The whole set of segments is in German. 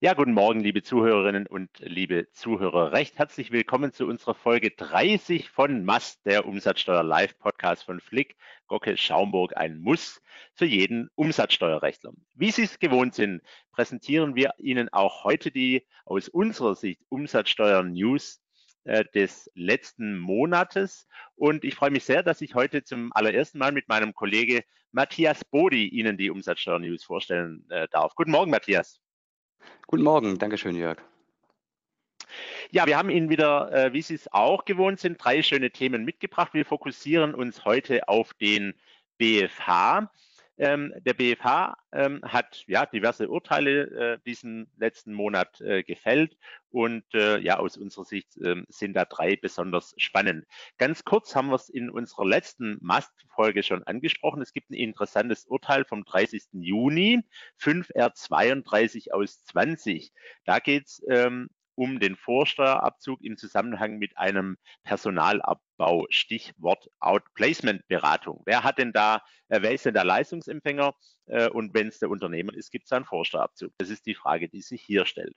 Ja, guten Morgen, liebe Zuhörerinnen und liebe Zuhörer. Recht herzlich willkommen zu unserer Folge 30 von Mast, der Umsatzsteuer Live Podcast von Flick, Gocke, Schaumburg, ein Muss für jeden Umsatzsteuerrechtler. Wie Sie es gewohnt sind, präsentieren wir Ihnen auch heute die aus unserer Sicht Umsatzsteuer News äh, des letzten Monates. Und ich freue mich sehr, dass ich heute zum allerersten Mal mit meinem Kollege Matthias Bodi Ihnen die Umsatzsteuer News vorstellen äh, darf. Guten Morgen, Matthias. Guten Morgen, Dankeschön, Jörg. Ja, wir haben Ihnen wieder, äh, wie Sie es auch gewohnt sind, drei schöne Themen mitgebracht. Wir fokussieren uns heute auf den BFH. Ähm, der BFH ähm, hat ja diverse Urteile äh, diesen letzten Monat äh, gefällt und äh, ja aus unserer Sicht ähm, sind da drei besonders spannend. Ganz kurz haben wir es in unserer letzten Mast-Folge schon angesprochen. Es gibt ein interessantes Urteil vom 30. Juni 5R32 aus 20. Da geht es ähm, um den Vorsteuerabzug im Zusammenhang mit einem Personalabbau. Stichwort Outplacement-Beratung. Wer hat denn da, äh, wer ist denn der Leistungsempfänger? Äh, und wenn es der Unternehmer ist, gibt es einen Vorsteuerabzug? Das ist die Frage, die sich hier stellt.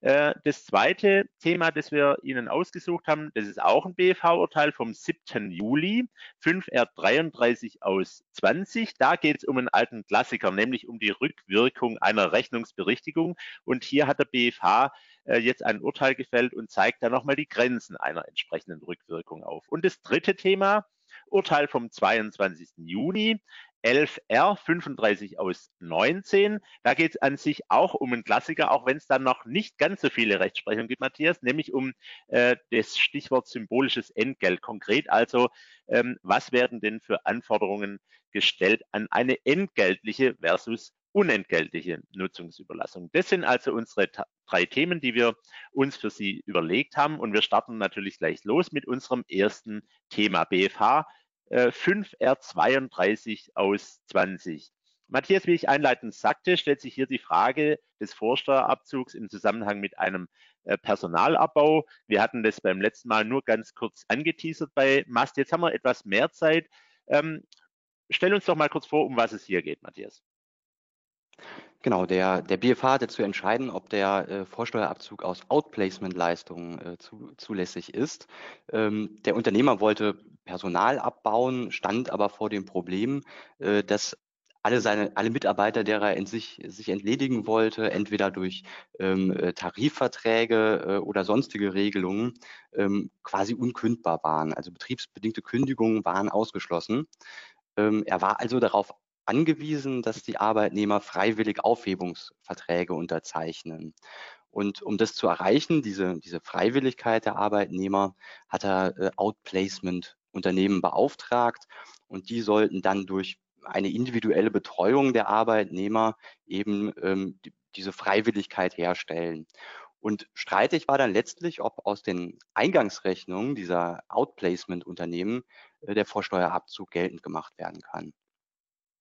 Äh, das zweite Thema, das wir Ihnen ausgesucht haben, das ist auch ein BFH-Urteil vom 7. Juli, 5R33 aus 20. Da geht es um einen alten Klassiker, nämlich um die Rückwirkung einer Rechnungsberichtigung. Und hier hat der BFH äh, jetzt ein Urteil gefällt und zeigt da nochmal die Grenzen einer entsprechenden Rückwirkung auf. Und das dritte Thema, Urteil vom 22. Juni, 11R 35 aus 19. Da geht es an sich auch um einen Klassiker, auch wenn es dann noch nicht ganz so viele Rechtsprechungen gibt, Matthias, nämlich um äh, das Stichwort symbolisches Entgelt. Konkret also, ähm, was werden denn für Anforderungen gestellt an eine entgeltliche versus unentgeltliche Nutzungsüberlassung. Das sind also unsere drei Themen, die wir uns für Sie überlegt haben. Und wir starten natürlich gleich los mit unserem ersten Thema BFH 5R32 äh, aus 20. Matthias, wie ich einleitend sagte, stellt sich hier die Frage des Vorsteuerabzugs im Zusammenhang mit einem äh, Personalabbau. Wir hatten das beim letzten Mal nur ganz kurz angeteasert bei Mast. Jetzt haben wir etwas mehr Zeit. Ähm, stell uns doch mal kurz vor, um was es hier geht, Matthias. Genau, der, der BFH hatte zu entscheiden, ob der äh, Vorsteuerabzug aus Outplacement-Leistungen äh, zu, zulässig ist. Ähm, der Unternehmer wollte Personal abbauen, stand aber vor dem Problem, äh, dass alle seine, alle Mitarbeiter, derer er sich, sich entledigen wollte, entweder durch ähm, äh, Tarifverträge äh, oder sonstige Regelungen, ähm, quasi unkündbar waren. Also betriebsbedingte Kündigungen waren ausgeschlossen. Ähm, er war also darauf angewiesen, dass die Arbeitnehmer freiwillig Aufhebungsverträge unterzeichnen. Und um das zu erreichen, diese, diese Freiwilligkeit der Arbeitnehmer, hat er äh, Outplacement-Unternehmen beauftragt und die sollten dann durch eine individuelle Betreuung der Arbeitnehmer eben ähm, die, diese Freiwilligkeit herstellen. Und streitig war dann letztlich, ob aus den Eingangsrechnungen dieser Outplacement-Unternehmen äh, der Vorsteuerabzug geltend gemacht werden kann.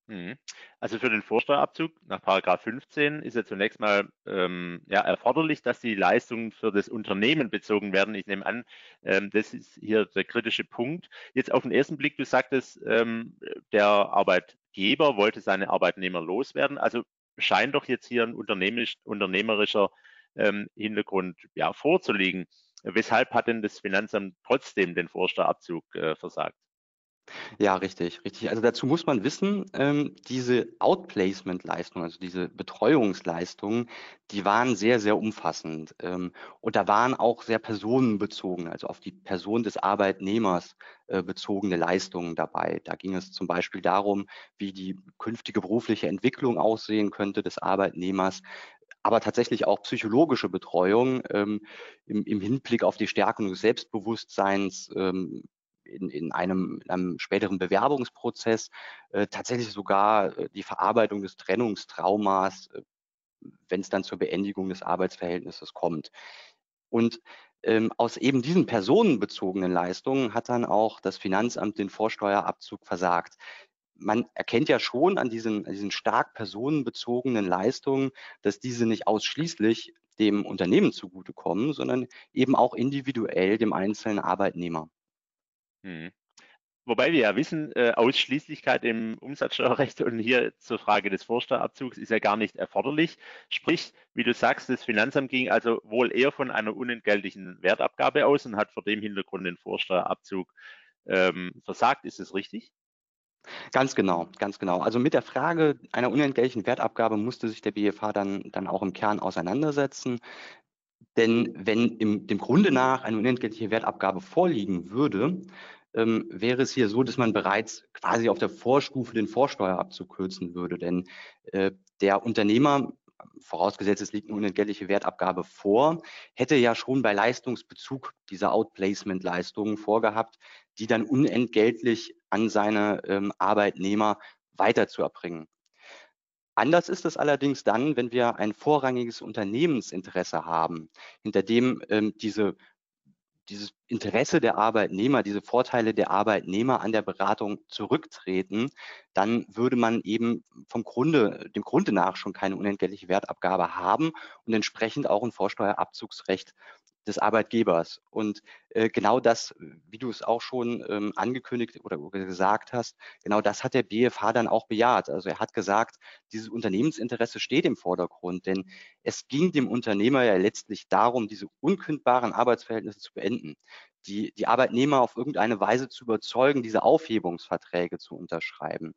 Mhm. Also für den Vorsteuerabzug nach Paragraph 15 ist ja zunächst mal ähm, ja, erforderlich, dass die Leistungen für das Unternehmen bezogen werden. Ich nehme an, ähm, das ist hier der kritische Punkt. Jetzt auf den ersten Blick, du sagtest, ähm, der Arbeitgeber wollte seine Arbeitnehmer loswerden. Also scheint doch jetzt hier ein unternehmerisch, unternehmerischer ähm, Hintergrund ja, vorzuliegen. Weshalb hat denn das Finanzamt trotzdem den Vorsteuerabzug äh, versagt? Ja, richtig, richtig. Also dazu muss man wissen, ähm, diese Outplacement-Leistungen, also diese Betreuungsleistungen, die waren sehr, sehr umfassend. Ähm, und da waren auch sehr personenbezogen, also auf die Person des Arbeitnehmers äh, bezogene Leistungen dabei. Da ging es zum Beispiel darum, wie die künftige berufliche Entwicklung aussehen könnte des Arbeitnehmers, aber tatsächlich auch psychologische Betreuung ähm, im, im, Hinblick auf die Stärkung des Selbstbewusstseins, ähm, in, in, einem, in einem späteren Bewerbungsprozess äh, tatsächlich sogar äh, die Verarbeitung des Trennungstraumas, äh, wenn es dann zur Beendigung des Arbeitsverhältnisses kommt. Und ähm, aus eben diesen personenbezogenen Leistungen hat dann auch das Finanzamt den Vorsteuerabzug versagt. Man erkennt ja schon an diesen, an diesen stark personenbezogenen Leistungen, dass diese nicht ausschließlich dem Unternehmen zugutekommen, sondern eben auch individuell dem einzelnen Arbeitnehmer. Mhm. wobei wir ja wissen, äh, Ausschließlichkeit im Umsatzsteuerrecht und hier zur Frage des Vorsteuerabzugs ist ja gar nicht erforderlich. Sprich, wie du sagst, das Finanzamt ging also wohl eher von einer unentgeltlichen Wertabgabe aus und hat vor dem Hintergrund den Vorsteuerabzug ähm, versagt. Ist es richtig? Ganz genau, ganz genau. Also mit der Frage einer unentgeltlichen Wertabgabe musste sich der BFH dann, dann auch im Kern auseinandersetzen. Denn wenn im, dem Grunde nach eine unentgeltliche Wertabgabe vorliegen würde, ähm, wäre es hier so, dass man bereits quasi auf der Vorstufe den Vorsteuerabzug kürzen würde. Denn äh, der Unternehmer, vorausgesetzt es liegt eine unentgeltliche Wertabgabe vor, hätte ja schon bei Leistungsbezug dieser Outplacement-Leistungen vorgehabt, die dann unentgeltlich an seine ähm, Arbeitnehmer weiterzuerbringen. Anders ist es allerdings dann, wenn wir ein vorrangiges Unternehmensinteresse haben, hinter dem ähm, diese, dieses Interesse der Arbeitnehmer, diese Vorteile der Arbeitnehmer an der Beratung zurücktreten, dann würde man eben vom Grunde, dem Grunde nach schon keine unentgeltliche Wertabgabe haben und entsprechend auch ein Vorsteuerabzugsrecht des Arbeitgebers. Und äh, genau das, wie du es auch schon ähm, angekündigt oder gesagt hast, genau das hat der BFH dann auch bejaht. Also er hat gesagt, dieses Unternehmensinteresse steht im Vordergrund, denn es ging dem Unternehmer ja letztlich darum, diese unkündbaren Arbeitsverhältnisse zu beenden, die, die Arbeitnehmer auf irgendeine Weise zu überzeugen, diese Aufhebungsverträge zu unterschreiben.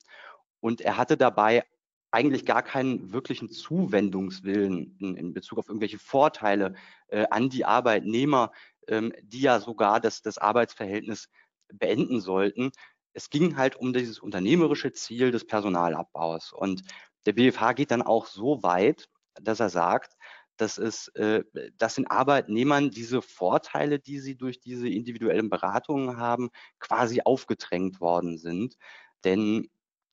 Und er hatte dabei eigentlich gar keinen wirklichen Zuwendungswillen in, in Bezug auf irgendwelche Vorteile äh, an die Arbeitnehmer, ähm, die ja sogar das, das Arbeitsverhältnis beenden sollten. Es ging halt um dieses unternehmerische Ziel des Personalabbaus. Und der BFH geht dann auch so weit, dass er sagt, dass es, äh, dass den Arbeitnehmern diese Vorteile, die sie durch diese individuellen Beratungen haben, quasi aufgedrängt worden sind. Denn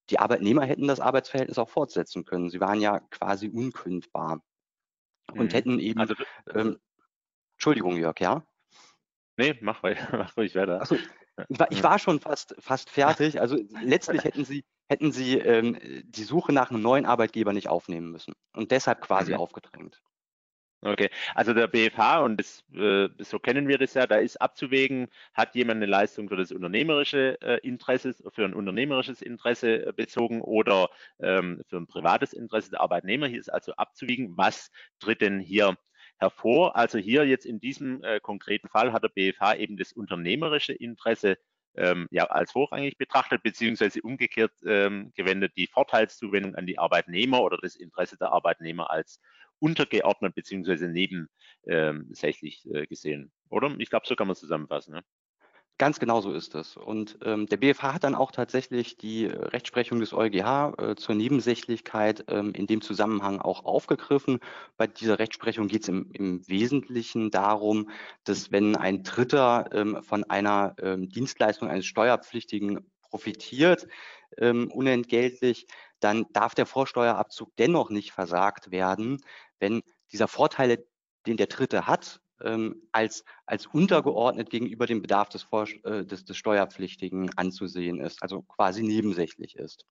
die Arbeitnehmer hätten das Arbeitsverhältnis auch fortsetzen können. Sie waren ja quasi unkündbar und mhm. hätten eben. Also, ähm, Entschuldigung, Jörg, ja? Nee, mach, mach ruhig weiter. So, ich, war, ich war schon fast, fast fertig. Also letztlich hätten Sie, hätten Sie ähm, die Suche nach einem neuen Arbeitgeber nicht aufnehmen müssen und deshalb quasi mhm. aufgedrängt. Okay, also der BFH, und das, äh, so kennen wir das ja, da ist abzuwägen, hat jemand eine Leistung für das unternehmerische äh, Interesse, für ein unternehmerisches Interesse äh, bezogen oder ähm, für ein privates Interesse der Arbeitnehmer. Hier ist also abzuwägen, was tritt denn hier hervor. Also hier jetzt in diesem äh, konkreten Fall hat der BFH eben das unternehmerische Interesse ähm, ja, als vorrangig betrachtet, beziehungsweise umgekehrt ähm, gewendet die Vorteilszuwendung an die Arbeitnehmer oder das Interesse der Arbeitnehmer als untergeordnet beziehungsweise nebensächlich ähm, äh, gesehen. Oder? Ich glaube, so kann man es zusammenfassen. Ne? Ganz genau so ist es. Und ähm, der BFH hat dann auch tatsächlich die Rechtsprechung des EuGH äh, zur Nebensächlichkeit ähm, in dem Zusammenhang auch aufgegriffen. Bei dieser Rechtsprechung geht es im, im, Wesentlichen darum, dass wenn ein Dritter ähm, von einer ähm, Dienstleistung eines Steuerpflichtigen profitiert, ähm, unentgeltlich, dann darf der Vorsteuerabzug dennoch nicht versagt werden, wenn dieser Vorteil, den der Dritte hat, ähm, als, als untergeordnet gegenüber dem Bedarf des, Vor äh, des, des Steuerpflichtigen anzusehen ist, also quasi nebensächlich ist.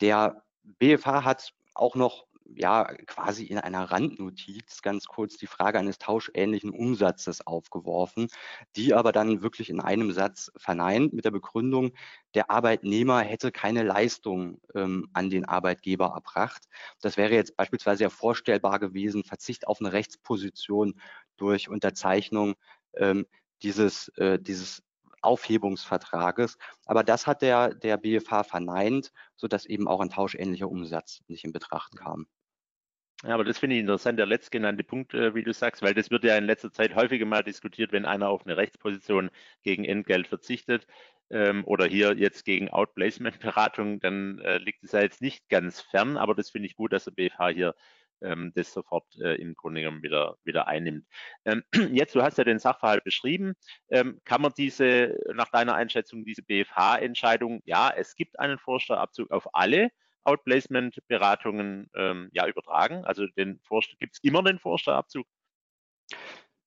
Der BFH hat auch noch ja quasi in einer Randnotiz ganz kurz die Frage eines tauschähnlichen Umsatzes aufgeworfen, die aber dann wirklich in einem Satz verneint mit der Begründung, der Arbeitnehmer hätte keine Leistung ähm, an den Arbeitgeber erbracht. Das wäre jetzt beispielsweise ja vorstellbar gewesen, Verzicht auf eine Rechtsposition durch Unterzeichnung ähm, dieses, äh, dieses Aufhebungsvertrages. Aber das hat der, der BFH verneint, sodass eben auch ein tauschähnlicher Umsatz nicht in Betracht kam. Ja, aber das finde ich interessant, der letztgenannte Punkt, äh, wie du sagst, weil das wird ja in letzter Zeit häufiger mal diskutiert, wenn einer auf eine Rechtsposition gegen Entgelt verzichtet ähm, oder hier jetzt gegen Outplacement-Beratung, dann äh, liegt es ja jetzt nicht ganz fern, aber das finde ich gut, dass der BFH hier ähm, das sofort äh, im Grunde genommen wieder, wieder einnimmt. Ähm, jetzt, du hast ja den Sachverhalt beschrieben, ähm, kann man diese, nach deiner Einschätzung, diese BFH-Entscheidung, ja, es gibt einen Vorsteuerabzug auf alle Outplacement-Beratungen ähm, ja, übertragen? Also gibt es immer den Vorsteuerabzug?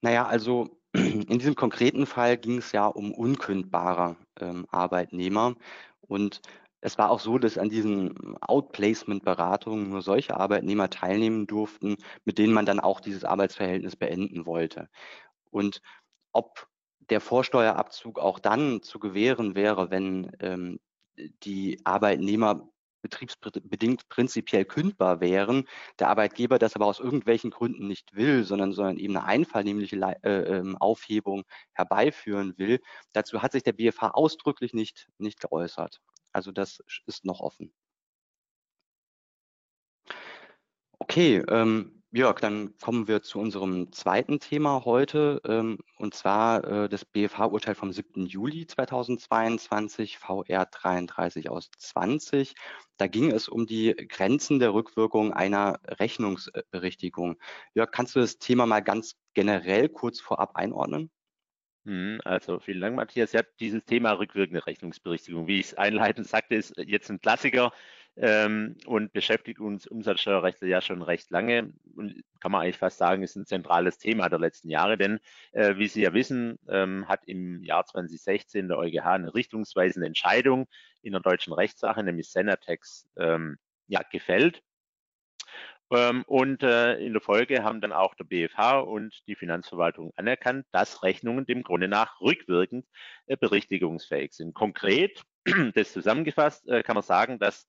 Naja, also in diesem konkreten Fall ging es ja um unkündbare ähm, Arbeitnehmer. Und es war auch so, dass an diesen Outplacement-Beratungen nur solche Arbeitnehmer teilnehmen durften, mit denen man dann auch dieses Arbeitsverhältnis beenden wollte. Und ob der Vorsteuerabzug auch dann zu gewähren wäre, wenn ähm, die Arbeitnehmer betriebsbedingt prinzipiell kündbar wären, der Arbeitgeber das aber aus irgendwelchen Gründen nicht will, sondern, sondern eben eine einvernehmliche äh, ähm, Aufhebung herbeiführen will. Dazu hat sich der BFH ausdrücklich nicht, nicht geäußert. Also das ist noch offen. Okay, ähm, Jörg, dann kommen wir zu unserem zweiten Thema heute, ähm, und zwar äh, das BFH-Urteil vom 7. Juli 2022, VR 33 aus 20. Da ging es um die Grenzen der Rückwirkung einer Rechnungsberichtigung. Jörg, kannst du das Thema mal ganz generell kurz vorab einordnen? Mhm, also vielen Dank, Matthias. Ja, dieses Thema rückwirkende Rechnungsberichtigung, wie ich es einleitend sagte, ist jetzt ein Klassiker ähm, und beschäftigt uns Umsatzsteuerrechtler ja schon recht lange und kann man eigentlich fast sagen, ist ein zentrales Thema der letzten Jahre, denn äh, wie Sie ja wissen, ähm, hat im Jahr 2016 der EuGH eine richtungsweisende Entscheidung in der deutschen Rechtssache, nämlich Senatex, ähm, ja, gefällt. Ähm, und äh, in der Folge haben dann auch der BFH und die Finanzverwaltung anerkannt, dass Rechnungen dem Grunde nach rückwirkend äh, berichtigungsfähig sind. Konkret, das zusammengefasst, äh, kann man sagen, dass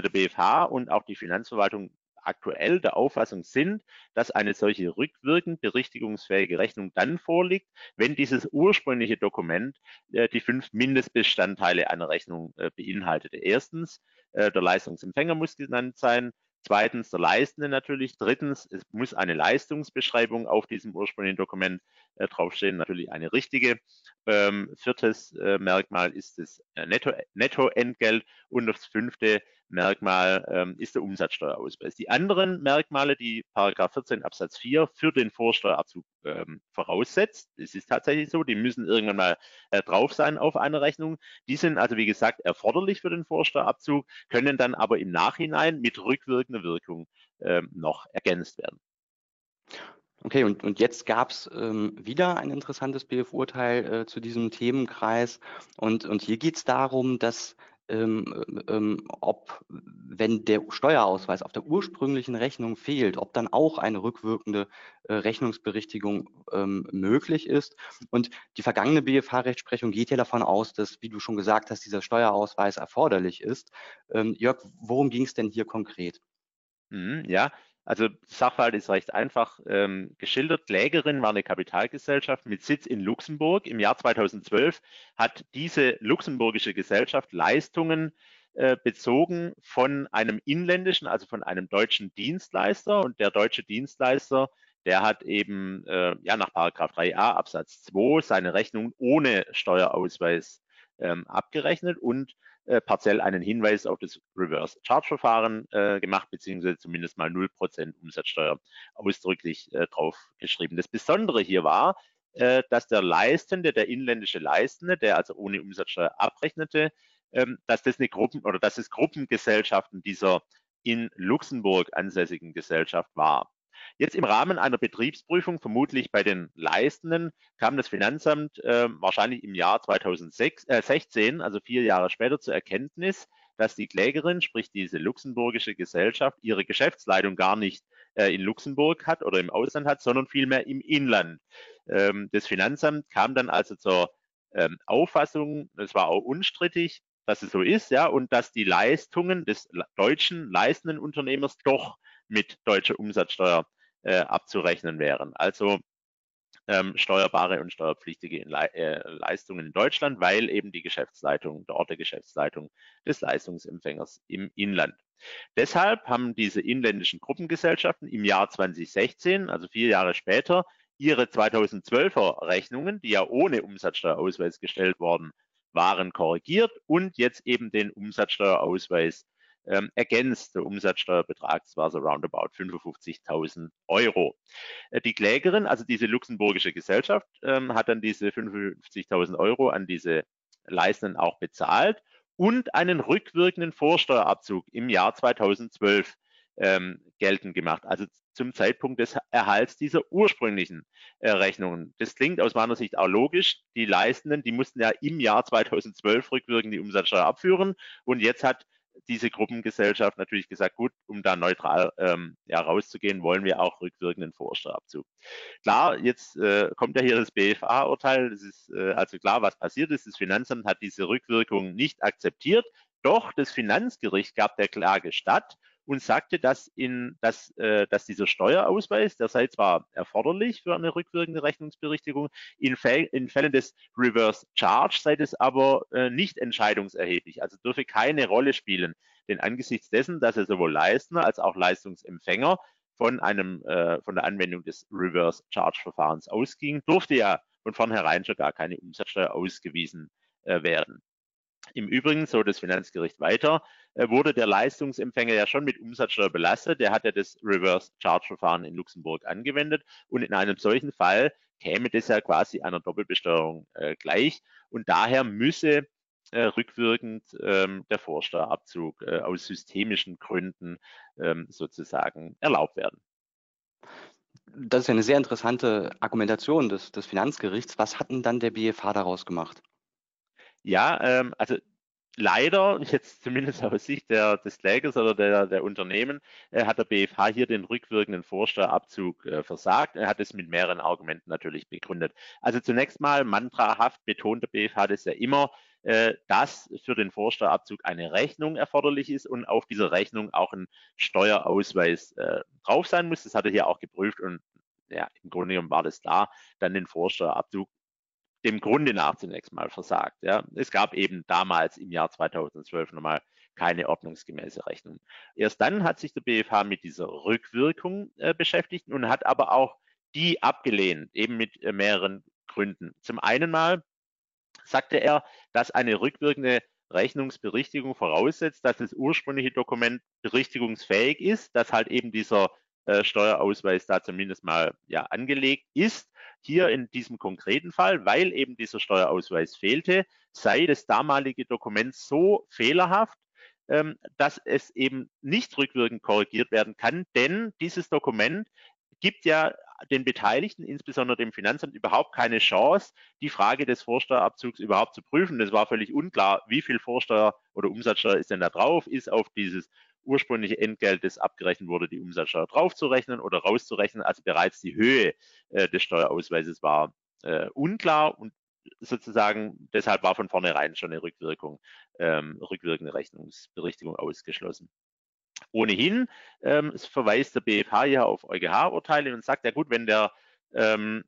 der BFH und auch die Finanzverwaltung aktuell der Auffassung sind, dass eine solche rückwirkend berichtigungsfähige Rechnung dann vorliegt, wenn dieses ursprüngliche Dokument äh, die fünf Mindestbestandteile einer Rechnung äh, beinhaltete. Erstens, äh, der Leistungsempfänger muss genannt sein. Zweitens der Leistende natürlich. Drittens, es muss eine Leistungsbeschreibung auf diesem ursprünglichen Dokument äh, draufstehen, natürlich eine richtige. Ähm, viertes äh, Merkmal ist das äh, Netto, Nettoentgelt und das fünfte Merkmal ähm, ist der Umsatzsteuerausweis. Die anderen Merkmale, die Paragraph 14 Absatz 4 für den Vorsteuerabzug ähm, voraussetzt, es ist tatsächlich so, die müssen irgendwann mal äh, drauf sein auf einer Rechnung. Die sind also wie gesagt erforderlich für den Vorsteuerabzug, können dann aber im Nachhinein mit rückwirkender Wirkung ähm, noch ergänzt werden. Okay, und, und jetzt gab es ähm, wieder ein interessantes BF-Urteil äh, zu diesem Themenkreis. Und, und hier geht es darum, dass ähm, ähm, ob, wenn der Steuerausweis auf der ursprünglichen Rechnung fehlt, ob dann auch eine rückwirkende äh, Rechnungsberichtigung ähm, möglich ist. Und die vergangene BFH-Rechtsprechung geht ja davon aus, dass, wie du schon gesagt hast, dieser Steuerausweis erforderlich ist. Ähm, Jörg, worum ging es denn hier konkret? Mhm, ja, also Sachverhalt ist recht einfach ähm, geschildert. Klägerin war eine Kapitalgesellschaft mit Sitz in Luxemburg. Im Jahr 2012 hat diese luxemburgische Gesellschaft Leistungen äh, bezogen von einem inländischen, also von einem deutschen Dienstleister. Und der deutsche Dienstleister, der hat eben äh, ja nach Paragraph 3a Absatz 2 seine Rechnung ohne Steuerausweis ähm, abgerechnet und äh, partiell einen Hinweis auf das Reverse Charge Verfahren äh, gemacht, beziehungsweise zumindest mal 0% Umsatzsteuer ausdrücklich äh, drauf geschrieben. Das Besondere hier war, äh, dass der Leistende, der inländische Leistende, der also ohne Umsatzsteuer abrechnete, ähm, dass das eine Gruppen oder dass es Gruppengesellschaften dieser in Luxemburg ansässigen Gesellschaft war. Jetzt im Rahmen einer Betriebsprüfung, vermutlich bei den Leistenden, kam das Finanzamt äh, wahrscheinlich im Jahr 2016, äh, also vier Jahre später, zur Erkenntnis, dass die Klägerin, sprich diese luxemburgische Gesellschaft, ihre Geschäftsleitung gar nicht äh, in Luxemburg hat oder im Ausland hat, sondern vielmehr im Inland. Ähm, das Finanzamt kam dann also zur ähm, Auffassung, das war auch unstrittig, dass es so ist, ja, und dass die Leistungen des deutschen leistenden Unternehmers doch mit deutscher Umsatzsteuer äh, abzurechnen wären. Also ähm, steuerbare und steuerpflichtige in Le äh, Leistungen in Deutschland, weil eben die Geschäftsleitung, der Ort der Geschäftsleitung des Leistungsempfängers im Inland. Deshalb haben diese inländischen Gruppengesellschaften im Jahr 2016, also vier Jahre später, ihre 2012er Rechnungen, die ja ohne Umsatzsteuerausweis gestellt worden waren, korrigiert und jetzt eben den Umsatzsteuerausweis ähm, ergänzt. Der Umsatzsteuerbetrag war so roundabout 55.000 Euro. Äh, die Klägerin, also diese luxemburgische Gesellschaft, ähm, hat dann diese 55.000 Euro an diese Leistenden auch bezahlt und einen rückwirkenden Vorsteuerabzug im Jahr 2012 ähm, geltend gemacht. Also zum Zeitpunkt des Erhalts dieser ursprünglichen äh, Rechnungen. Das klingt aus meiner Sicht auch logisch. Die Leistenden, die mussten ja im Jahr 2012 rückwirkend die Umsatzsteuer abführen und jetzt hat diese Gruppengesellschaft natürlich gesagt, gut, um da neutral ähm, ja, rauszugehen, wollen wir auch rückwirkenden Vorsteuerabzug. Klar, jetzt äh, kommt ja hier das BFA-Urteil. Es ist äh, also klar, was passiert ist. Das Finanzamt hat diese Rückwirkung nicht akzeptiert. Doch das Finanzgericht gab der Klage statt und sagte, dass, in, dass, äh, dass dieser Steuerausweis, der sei zwar erforderlich für eine rückwirkende Rechnungsberichtigung, in, Fäll, in Fällen des Reverse Charge sei das aber äh, nicht entscheidungserheblich, also dürfe keine Rolle spielen. Denn angesichts dessen, dass er sowohl Leistender als auch Leistungsempfänger von einem äh, von der Anwendung des Reverse Charge Verfahrens ausging, durfte ja von vornherein schon gar keine Umsatzsteuer ausgewiesen äh, werden. Im Übrigen, so das Finanzgericht weiter, äh, wurde der Leistungsempfänger ja schon mit Umsatzsteuer belastet. Der hat ja das Reverse Charge Verfahren in Luxemburg angewendet und in einem solchen Fall käme das ja quasi einer Doppelbesteuerung äh, gleich und daher müsse äh, rückwirkend ähm, der Vorsteuerabzug äh, aus systemischen Gründen ähm, sozusagen erlaubt werden. Das ist ja eine sehr interessante Argumentation des, des Finanzgerichts. Was hat denn dann der BFH daraus gemacht? Ja, ähm, also leider, jetzt zumindest aus Sicht der, des Klägers oder der, der Unternehmen, äh, hat der BFH hier den rückwirkenden Vorsteuerabzug äh, versagt. Er hat es mit mehreren Argumenten natürlich begründet. Also zunächst mal mantrahaft betont der BFH das ja immer, äh, dass für den Vorsteuerabzug eine Rechnung erforderlich ist und auf dieser Rechnung auch ein Steuerausweis äh, drauf sein muss. Das hat er hier auch geprüft und ja, im Grunde genommen war das da, dann den Vorsteuerabzug dem Grunde nach zunächst mal versagt. Ja. Es gab eben damals im Jahr 2012 nochmal keine ordnungsgemäße Rechnung. Erst dann hat sich der BFH mit dieser Rückwirkung äh, beschäftigt und hat aber auch die abgelehnt, eben mit äh, mehreren Gründen. Zum einen mal sagte er, dass eine rückwirkende Rechnungsberichtigung voraussetzt, dass das ursprüngliche Dokument berichtigungsfähig ist, dass halt eben dieser äh, Steuerausweis da zumindest mal ja angelegt ist. Hier in diesem konkreten Fall, weil eben dieser Steuerausweis fehlte, sei das damalige Dokument so fehlerhaft, ähm, dass es eben nicht rückwirkend korrigiert werden kann, denn dieses Dokument gibt ja den Beteiligten, insbesondere dem Finanzamt, überhaupt keine Chance, die Frage des Vorsteuerabzugs überhaupt zu prüfen. Das war völlig unklar, wie viel Vorsteuer oder Umsatzsteuer ist denn da drauf, ist auf dieses ursprüngliche Entgelt, das abgerechnet wurde, die Umsatzsteuer draufzurechnen oder rauszurechnen. Also bereits die Höhe äh, des Steuerausweises war äh, unklar und sozusagen deshalb war von vornherein schon eine Rückwirkung, ähm, rückwirkende Rechnungsberichtigung ausgeschlossen. Ohnehin ähm, verweist der BFH ja auf EuGH-Urteile und sagt, ja gut, wenn der ähm,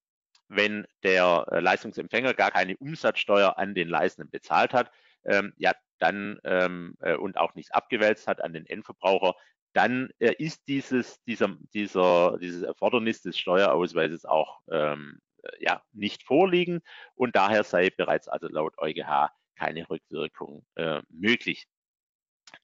wenn der äh, Leistungsempfänger gar keine Umsatzsteuer an den Leistenden bezahlt hat, ähm, ja, dann ähm, äh, und auch nicht abgewälzt hat an den Endverbraucher, dann äh, ist dieses, dieser, dieser, dieses Erfordernis des Steuerausweises auch ähm, äh, ja, nicht vorliegen und daher sei bereits also laut EuGH keine Rückwirkung äh, möglich.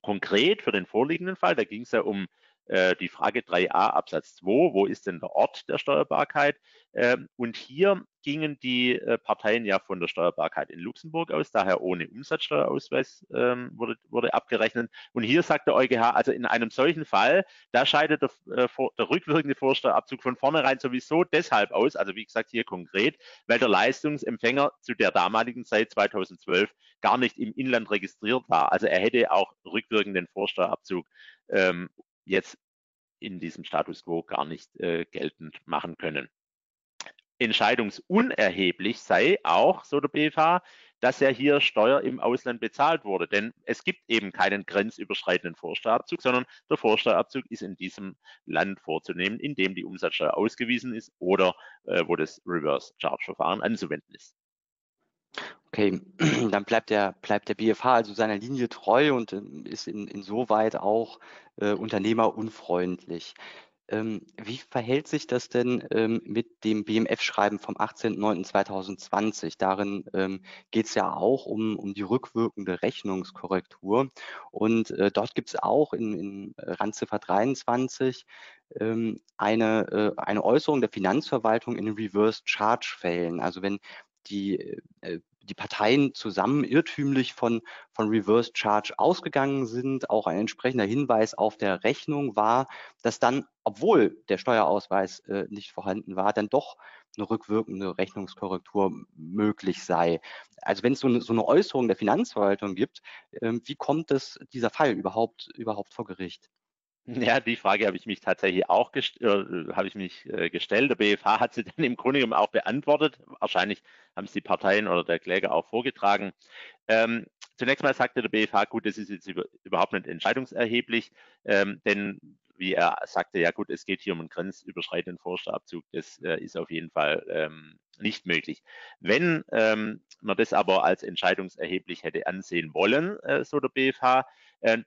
Konkret für den vorliegenden Fall, da ging es ja um äh, die Frage 3a Absatz 2, wo ist denn der Ort der Steuerbarkeit? Ähm, und hier gingen die äh, Parteien ja von der Steuerbarkeit in Luxemburg aus, daher ohne Umsatzsteuerausweis ähm, wurde, wurde abgerechnet. Und hier sagt der EuGH, also in einem solchen Fall, da scheidet der, äh, der rückwirkende Vorsteuerabzug von vornherein sowieso deshalb aus, also wie gesagt hier konkret, weil der Leistungsempfänger zu der damaligen Zeit 2012 gar nicht im Inland registriert war. Also er hätte auch rückwirkenden Vorsteuerabzug ähm, jetzt in diesem Status quo gar nicht äh, geltend machen können. Entscheidungsunerheblich sei auch, so der BFH, dass ja hier Steuer im Ausland bezahlt wurde. Denn es gibt eben keinen grenzüberschreitenden Vorsteuerabzug, sondern der Vorsteuerabzug ist in diesem Land vorzunehmen, in dem die Umsatzsteuer ausgewiesen ist oder äh, wo das Reverse Charge Verfahren anzuwenden ist. Okay, dann bleibt der, bleibt der BFH also seiner Linie treu und ähm, ist in, insoweit auch äh, unternehmerunfreundlich. Ähm, wie verhält sich das denn ähm, mit dem BMF-Schreiben vom 18.09.2020? Darin ähm, geht es ja auch um, um die rückwirkende Rechnungskorrektur. Und äh, dort gibt es auch in, in Randziffer 23 ähm, eine, äh, eine Äußerung der Finanzverwaltung in Reverse Charge-Fällen. Also wenn die äh, die Parteien zusammen irrtümlich von, von Reverse Charge ausgegangen sind. Auch ein entsprechender Hinweis auf der Rechnung war, dass dann, obwohl der Steuerausweis äh, nicht vorhanden war, dann doch eine rückwirkende Rechnungskorrektur möglich sei. Also wenn es so eine, so eine Äußerung der Finanzverwaltung gibt, ähm, wie kommt es dieser Fall überhaupt, überhaupt vor Gericht? Ja, die Frage habe ich mich tatsächlich auch gest äh, habe ich mich äh, gestellt. Der BFH hat sie dann im Grunde genommen auch beantwortet. Wahrscheinlich haben es die Parteien oder der Kläger auch vorgetragen. Ähm, zunächst mal sagte der BFH, gut, das ist jetzt über, überhaupt nicht entscheidungserheblich, ähm, denn wie er sagte, ja gut, es geht hier um einen grenzüberschreitenden Forstabzug, das äh, ist auf jeden Fall ähm, nicht möglich. Wenn ähm, man das aber als entscheidungserheblich hätte ansehen wollen, äh, so der BFH, äh,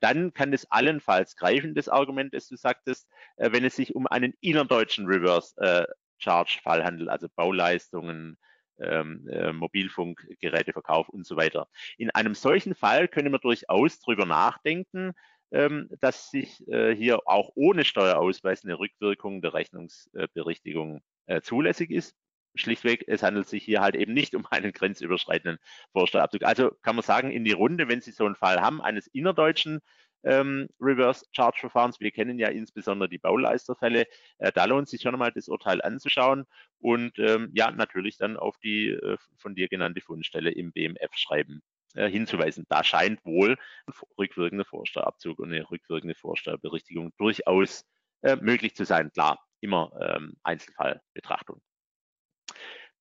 dann kann es allenfalls greifen, das Argument, das du sagtest, äh, wenn es sich um einen innerdeutschen Reverse äh, Charge Fall handelt, also Bauleistungen, ähm, äh, Mobilfunkgeräteverkauf und so weiter. In einem solchen Fall können wir durchaus darüber nachdenken, ähm, dass sich äh, hier auch ohne Steuerausweis eine Rückwirkung der Rechnungsberichtigung äh, zulässig ist. Schlichtweg, es handelt sich hier halt eben nicht um einen grenzüberschreitenden Vorsteuerabzug. Also kann man sagen, in die Runde, wenn Sie so einen Fall haben, eines innerdeutschen ähm, Reverse Charge Verfahrens, wir kennen ja insbesondere die Bauleisterfälle, äh, da lohnt sich schon einmal das Urteil anzuschauen und ähm, ja, natürlich dann auf die äh, von dir genannte Fundstelle im BMF schreiben äh, hinzuweisen. Da scheint wohl ein rückwirkender Vorsteuerabzug und eine rückwirkende Vorsteuerberichtigung durchaus äh, möglich zu sein. Klar, immer ähm, Einzelfallbetrachtung.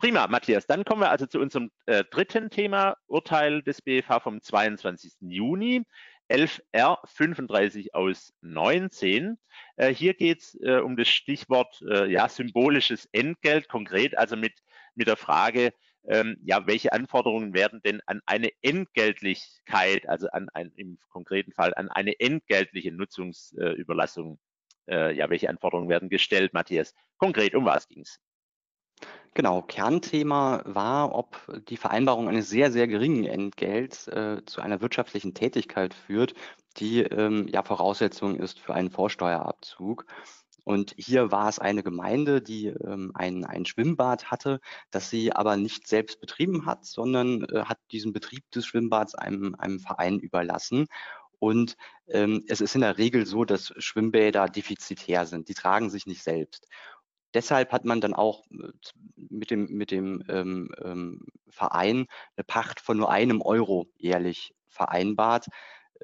Prima, Matthias. Dann kommen wir also zu unserem äh, dritten Thema, Urteil des BFH vom 22. Juni. 11R 35 aus 19. Äh, hier geht es äh, um das Stichwort äh, ja, symbolisches Entgelt, konkret also mit, mit der Frage, ähm, ja, welche Anforderungen werden denn an eine Entgeltlichkeit, also an ein, im konkreten Fall an eine entgeltliche Nutzungsüberlassung, äh, ja, welche Anforderungen werden gestellt, Matthias? Konkret, um was ging es? Genau, Kernthema war, ob die Vereinbarung eines sehr, sehr geringen Entgelts äh, zu einer wirtschaftlichen Tätigkeit führt, die ähm, ja Voraussetzung ist für einen Vorsteuerabzug. Und hier war es eine Gemeinde, die ähm, ein, ein Schwimmbad hatte, das sie aber nicht selbst betrieben hat, sondern äh, hat diesen Betrieb des Schwimmbads einem, einem Verein überlassen. Und ähm, es ist in der Regel so, dass Schwimmbäder defizitär sind. Die tragen sich nicht selbst. Deshalb hat man dann auch äh, mit dem, mit dem ähm, ähm, Verein eine Pacht von nur einem Euro jährlich vereinbart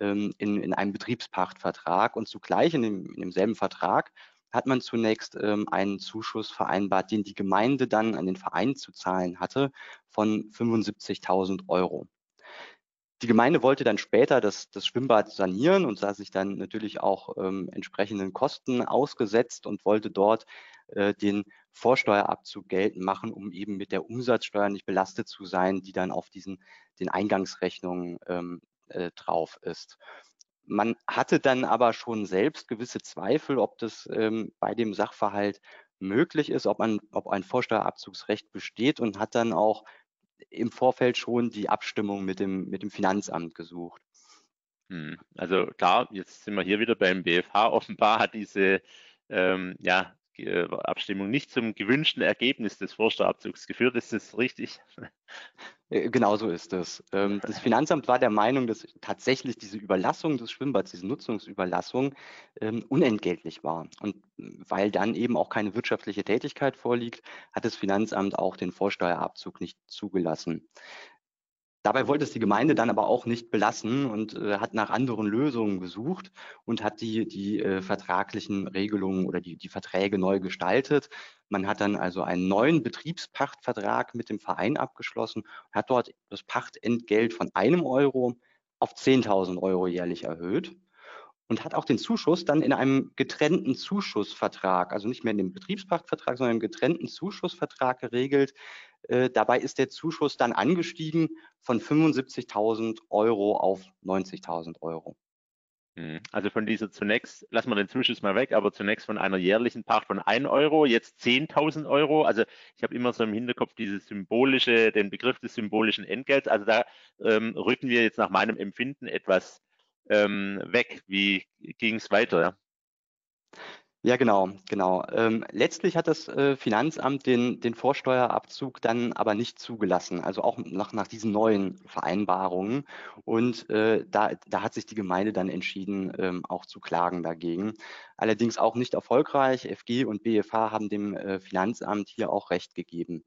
ähm, in, in einem Betriebspachtvertrag. Und zugleich in, dem, in demselben Vertrag hat man zunächst ähm, einen Zuschuss vereinbart, den die Gemeinde dann an den Verein zu zahlen hatte, von 75.000 Euro. Die Gemeinde wollte dann später das, das Schwimmbad sanieren und sah sich dann natürlich auch ähm, entsprechenden Kosten ausgesetzt und wollte dort äh, den Vorsteuerabzug geltend machen, um eben mit der Umsatzsteuer nicht belastet zu sein, die dann auf diesen den Eingangsrechnungen ähm, äh, drauf ist. Man hatte dann aber schon selbst gewisse Zweifel, ob das ähm, bei dem Sachverhalt möglich ist, ob, man, ob ein Vorsteuerabzugsrecht besteht und hat dann auch im Vorfeld schon die Abstimmung mit dem, mit dem Finanzamt gesucht. Hm, also klar, jetzt sind wir hier wieder beim BFH. Offenbar hat diese ähm, ja, Abstimmung nicht zum gewünschten Ergebnis des Vorsteuerabzugs geführt. Ist das richtig? Äh, genau so ist es. Ähm, das Finanzamt war der Meinung, dass tatsächlich diese Überlassung des Schwimmbads, diese Nutzungsüberlassung ähm, unentgeltlich war. Und weil dann eben auch keine wirtschaftliche Tätigkeit vorliegt, hat das Finanzamt auch den Vorsteuerabzug nicht zugelassen. Dabei wollte es die Gemeinde dann aber auch nicht belassen und äh, hat nach anderen Lösungen gesucht und hat die, die äh, vertraglichen Regelungen oder die, die Verträge neu gestaltet. Man hat dann also einen neuen Betriebspachtvertrag mit dem Verein abgeschlossen, hat dort das Pachtentgelt von einem Euro auf 10.000 Euro jährlich erhöht und hat auch den Zuschuss dann in einem getrennten Zuschussvertrag, also nicht mehr in dem Betriebspachtvertrag, sondern im getrennten Zuschussvertrag geregelt. Äh, dabei ist der Zuschuss dann angestiegen von 75.000 Euro auf 90.000 Euro. Hm, also von dieser zunächst, lassen wir den Zuschuss mal weg, aber zunächst von einer jährlichen Pacht von 1 Euro, jetzt 10.000 Euro. Also ich habe immer so im Hinterkopf diese symbolische, den Begriff des symbolischen Entgelts. Also da ähm, rücken wir jetzt nach meinem Empfinden etwas ähm, weg. Wie ging es weiter? Ja, genau, genau. Ähm, letztlich hat das äh, Finanzamt den, den Vorsteuerabzug dann aber nicht zugelassen, also auch nach, nach diesen neuen Vereinbarungen. Und äh, da, da hat sich die Gemeinde dann entschieden, ähm, auch zu klagen dagegen. Allerdings auch nicht erfolgreich. FG und BFH haben dem äh, Finanzamt hier auch Recht gegeben.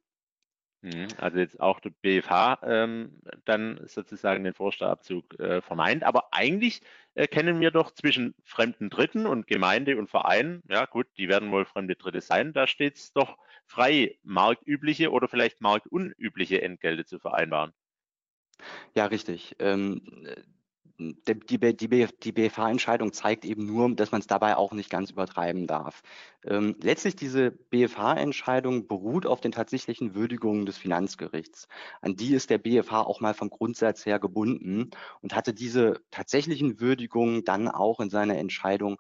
Mhm. Also jetzt auch der BFH ähm, dann sozusagen den Vorsteuerabzug äh, verneint. Aber eigentlich äh, kennen wir doch zwischen fremden Dritten und Gemeinde und Verein, ja gut, die werden wohl fremde Dritte sein, da steht es doch frei, marktübliche oder vielleicht marktunübliche Entgelte zu vereinbaren. Ja, richtig. Ähm, die, die, die, die BFH-Entscheidung zeigt eben nur, dass man es dabei auch nicht ganz übertreiben darf. Ähm, letztlich diese BFH-Entscheidung beruht auf den tatsächlichen Würdigungen des Finanzgerichts. An die ist der BFH auch mal vom Grundsatz her gebunden und hatte diese tatsächlichen Würdigungen dann auch in seiner Entscheidung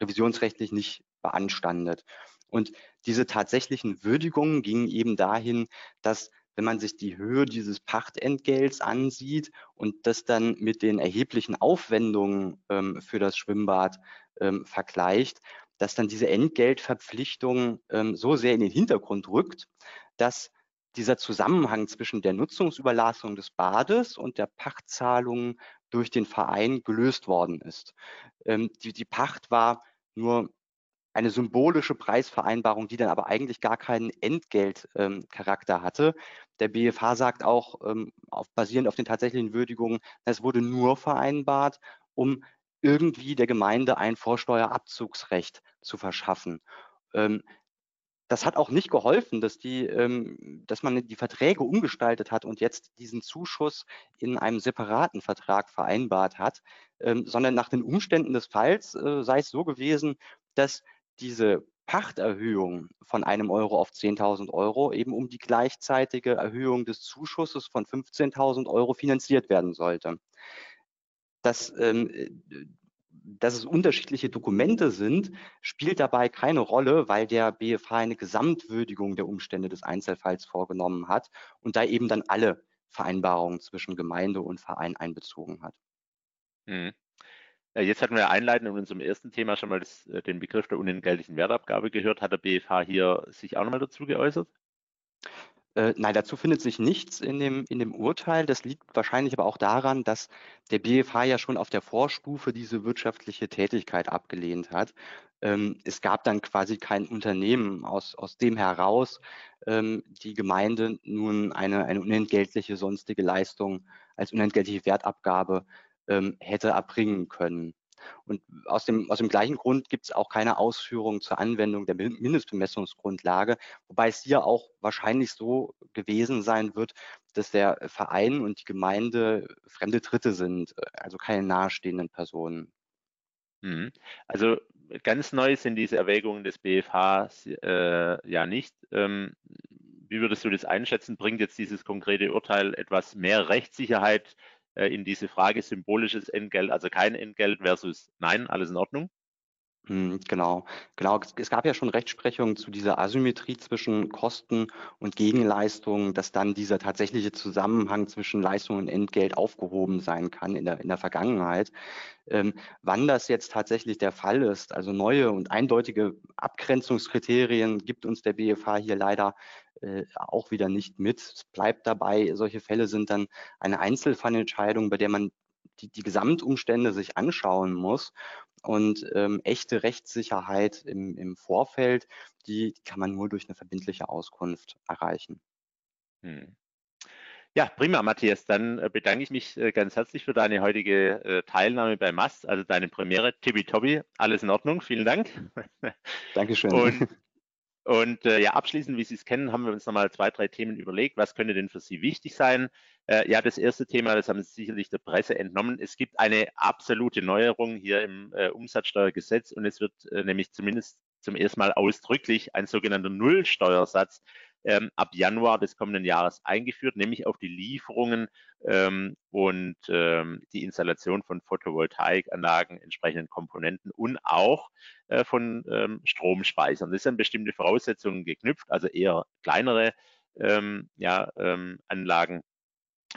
revisionsrechtlich nicht beanstandet. Und diese tatsächlichen Würdigungen gingen eben dahin, dass wenn man sich die Höhe dieses Pachtentgelts ansieht und das dann mit den erheblichen Aufwendungen ähm, für das Schwimmbad ähm, vergleicht, dass dann diese Entgeltverpflichtung ähm, so sehr in den Hintergrund rückt, dass dieser Zusammenhang zwischen der Nutzungsüberlassung des Bades und der Pachtzahlung durch den Verein gelöst worden ist. Ähm, die, die Pacht war nur eine symbolische Preisvereinbarung, die dann aber eigentlich gar keinen Entgeltcharakter ähm, hatte. Der BFH sagt auch, ähm, auf, basierend auf den tatsächlichen Würdigungen, es wurde nur vereinbart, um irgendwie der Gemeinde ein Vorsteuerabzugsrecht zu verschaffen. Ähm, das hat auch nicht geholfen, dass, die, ähm, dass man die Verträge umgestaltet hat und jetzt diesen Zuschuss in einem separaten Vertrag vereinbart hat, ähm, sondern nach den Umständen des Falls äh, sei es so gewesen, dass diese Pachterhöhung von einem Euro auf 10.000 Euro eben um die gleichzeitige Erhöhung des Zuschusses von 15.000 Euro finanziert werden sollte. Dass, ähm, äh, dass es unterschiedliche Dokumente sind, spielt dabei keine Rolle, weil der BFH eine Gesamtwürdigung der Umstände des Einzelfalls vorgenommen hat und da eben dann alle Vereinbarungen zwischen Gemeinde und Verein einbezogen hat. Mhm. Jetzt hatten wir einleitend in unserem ersten Thema schon mal das, äh, den Begriff der unentgeltlichen Wertabgabe gehört. Hat der BFH hier sich auch nochmal dazu geäußert? Äh, nein, dazu findet sich nichts in dem, in dem Urteil. Das liegt wahrscheinlich aber auch daran, dass der BFH ja schon auf der Vorstufe diese wirtschaftliche Tätigkeit abgelehnt hat. Ähm, es gab dann quasi kein Unternehmen, aus, aus dem heraus ähm, die Gemeinde nun eine, eine unentgeltliche sonstige Leistung als unentgeltliche Wertabgabe ähm, hätte erbringen können. Und aus dem, aus dem gleichen Grund gibt es auch keine Ausführung zur Anwendung der Mindestbemessungsgrundlage, wobei es hier auch wahrscheinlich so gewesen sein wird, dass der Verein und die Gemeinde fremde Dritte sind, also keine nahestehenden Personen. Mhm. Also ganz neu sind diese Erwägungen des BFH äh, ja nicht. Ähm, wie würdest du das einschätzen? Bringt jetzt dieses konkrete Urteil etwas mehr Rechtssicherheit äh, in diese Frage symbolisches Entgelt, also kein Entgelt versus nein, alles in Ordnung? Hm, genau, genau. Es gab ja schon Rechtsprechung zu dieser Asymmetrie zwischen Kosten und Gegenleistungen, dass dann dieser tatsächliche Zusammenhang zwischen Leistung und Entgelt aufgehoben sein kann in der, in der Vergangenheit. Ähm, wann das jetzt tatsächlich der Fall ist, also neue und eindeutige Abgrenzungskriterien gibt uns der BFH hier leider äh, auch wieder nicht mit. Es bleibt dabei, solche Fälle sind dann eine Einzelfallentscheidung, bei der man die, die Gesamtumstände sich anschauen muss. Und ähm, echte Rechtssicherheit im, im Vorfeld, die, kann man nur durch eine verbindliche Auskunft erreichen. Hm. Ja, prima, Matthias. Dann äh, bedanke ich mich äh, ganz herzlich für deine heutige äh, Teilnahme bei MAST, also deine Premiere. Tibi alles in Ordnung. Vielen Dank. Dankeschön. Und und äh, ja, abschließend, wie Sie es kennen, haben wir uns nochmal zwei, drei Themen überlegt. Was könnte denn für Sie wichtig sein? Äh, ja, das erste Thema, das haben Sie sicherlich der Presse entnommen. Es gibt eine absolute Neuerung hier im äh, Umsatzsteuergesetz und es wird äh, nämlich zumindest zum ersten Mal ausdrücklich ein sogenannter Nullsteuersatz ähm, ab Januar des kommenden Jahres eingeführt, nämlich auf die Lieferungen ähm, und ähm, die Installation von Photovoltaikanlagen, entsprechenden Komponenten und auch äh, von ähm, Stromspeichern. Das sind bestimmte Voraussetzungen geknüpft, also eher kleinere ähm, ja, ähm, Anlagen.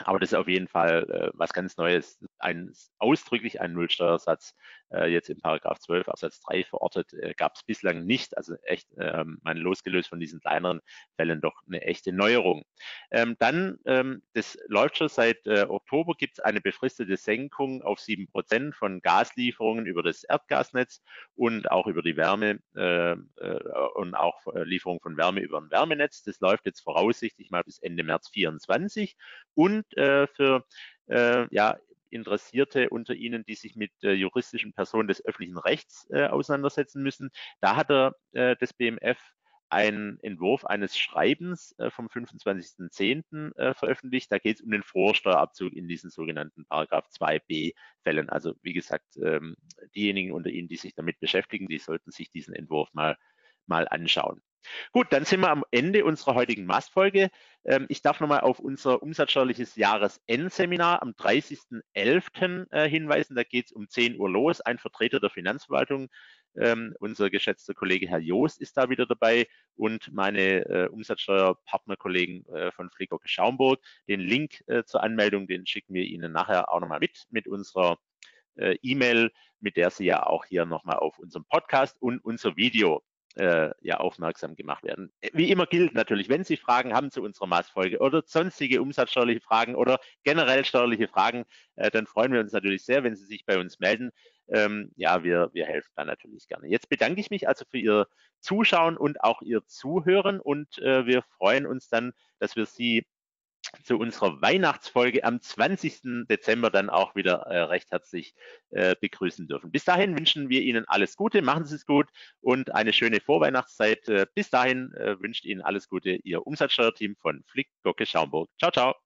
Aber das ist auf jeden Fall äh, was ganz Neues, ein, ausdrücklich ein Nullsteuersatz äh, jetzt in Paragraph 12 Absatz 3 verortet, äh, gab es bislang nicht. Also echt, ähm, man losgelöst von diesen kleineren Fällen doch eine echte Neuerung. Ähm, dann, ähm, das läuft schon seit äh, Oktober, gibt es eine befristete Senkung auf 7 Prozent von Gaslieferungen über das Erdgasnetz und auch über die Wärme äh, äh, und auch äh, Lieferung von Wärme über ein Wärmenetz. Das läuft jetzt voraussichtlich mal bis Ende März 2024 und äh, für äh, ja, Interessierte unter Ihnen, die sich mit äh, juristischen Personen des öffentlichen Rechts äh, auseinandersetzen müssen. Da hat er äh, das BMF einen Entwurf eines Schreibens äh, vom 25.10. Äh, veröffentlicht. Da geht es um den Vorsteuerabzug in diesen sogenannten Paragraph 2b Fällen. Also wie gesagt, ähm, diejenigen unter Ihnen, die sich damit beschäftigen, die sollten sich diesen Entwurf mal, mal anschauen. Gut, dann sind wir am Ende unserer heutigen Mastfolge. Ähm, ich darf nochmal auf unser umsatzsteuerliches Jahresendseminar am 30.11. Äh, hinweisen. Da geht es um 10 Uhr los. Ein Vertreter der Finanzverwaltung, ähm, unser geschätzter Kollege Herr Joost ist da wieder dabei und meine äh, Umsatzsteuerpartnerkollegen äh, von Flickocke Schaumburg. Den Link zur Anmeldung, den schicken wir Ihnen nachher auch nochmal mit, mit unserer E-Mail, mit der Sie ja auch hier nochmal auf unserem Podcast und unser Video äh, ja aufmerksam gemacht werden. Wie immer gilt natürlich, wenn Sie Fragen haben zu unserer Maßfolge oder sonstige umsatzsteuerliche Fragen oder generell steuerliche Fragen, äh, dann freuen wir uns natürlich sehr, wenn Sie sich bei uns melden. Ähm, ja, wir, wir helfen da natürlich gerne. Jetzt bedanke ich mich also für Ihr Zuschauen und auch Ihr Zuhören und äh, wir freuen uns dann, dass wir Sie zu unserer Weihnachtsfolge am 20. Dezember dann auch wieder äh, recht herzlich äh, begrüßen dürfen. Bis dahin wünschen wir Ihnen alles Gute, machen Sie es gut und eine schöne Vorweihnachtszeit. Äh, bis dahin äh, wünscht Ihnen alles Gute Ihr Umsatzsteuerteam von Flick Gocke Schaumburg. Ciao, ciao.